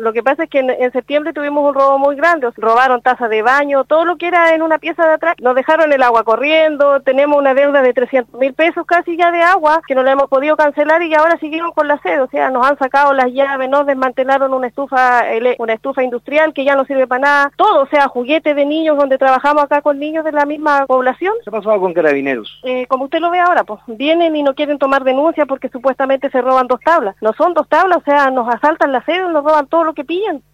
Lo que pasa es que en, septiembre tuvimos un robo muy grande, robaron tazas de baño, todo lo que era en una pieza de atrás, nos dejaron el agua corriendo, tenemos una deuda de 300 mil pesos casi ya de agua que no la hemos podido cancelar y ahora seguimos con la sed, o sea, nos han sacado las llaves, nos desmantelaron una estufa, una estufa industrial que ya no sirve para nada, todo, o sea, juguetes de niños donde trabajamos acá con niños de la misma población. ¿Qué pasó con carabineros? Eh, como usted lo ve ahora, pues vienen y no quieren tomar denuncia porque supuestamente se roban dos tablas. No son dos tablas, o sea, nos asaltan la sede, nos roban todo lo que pillan.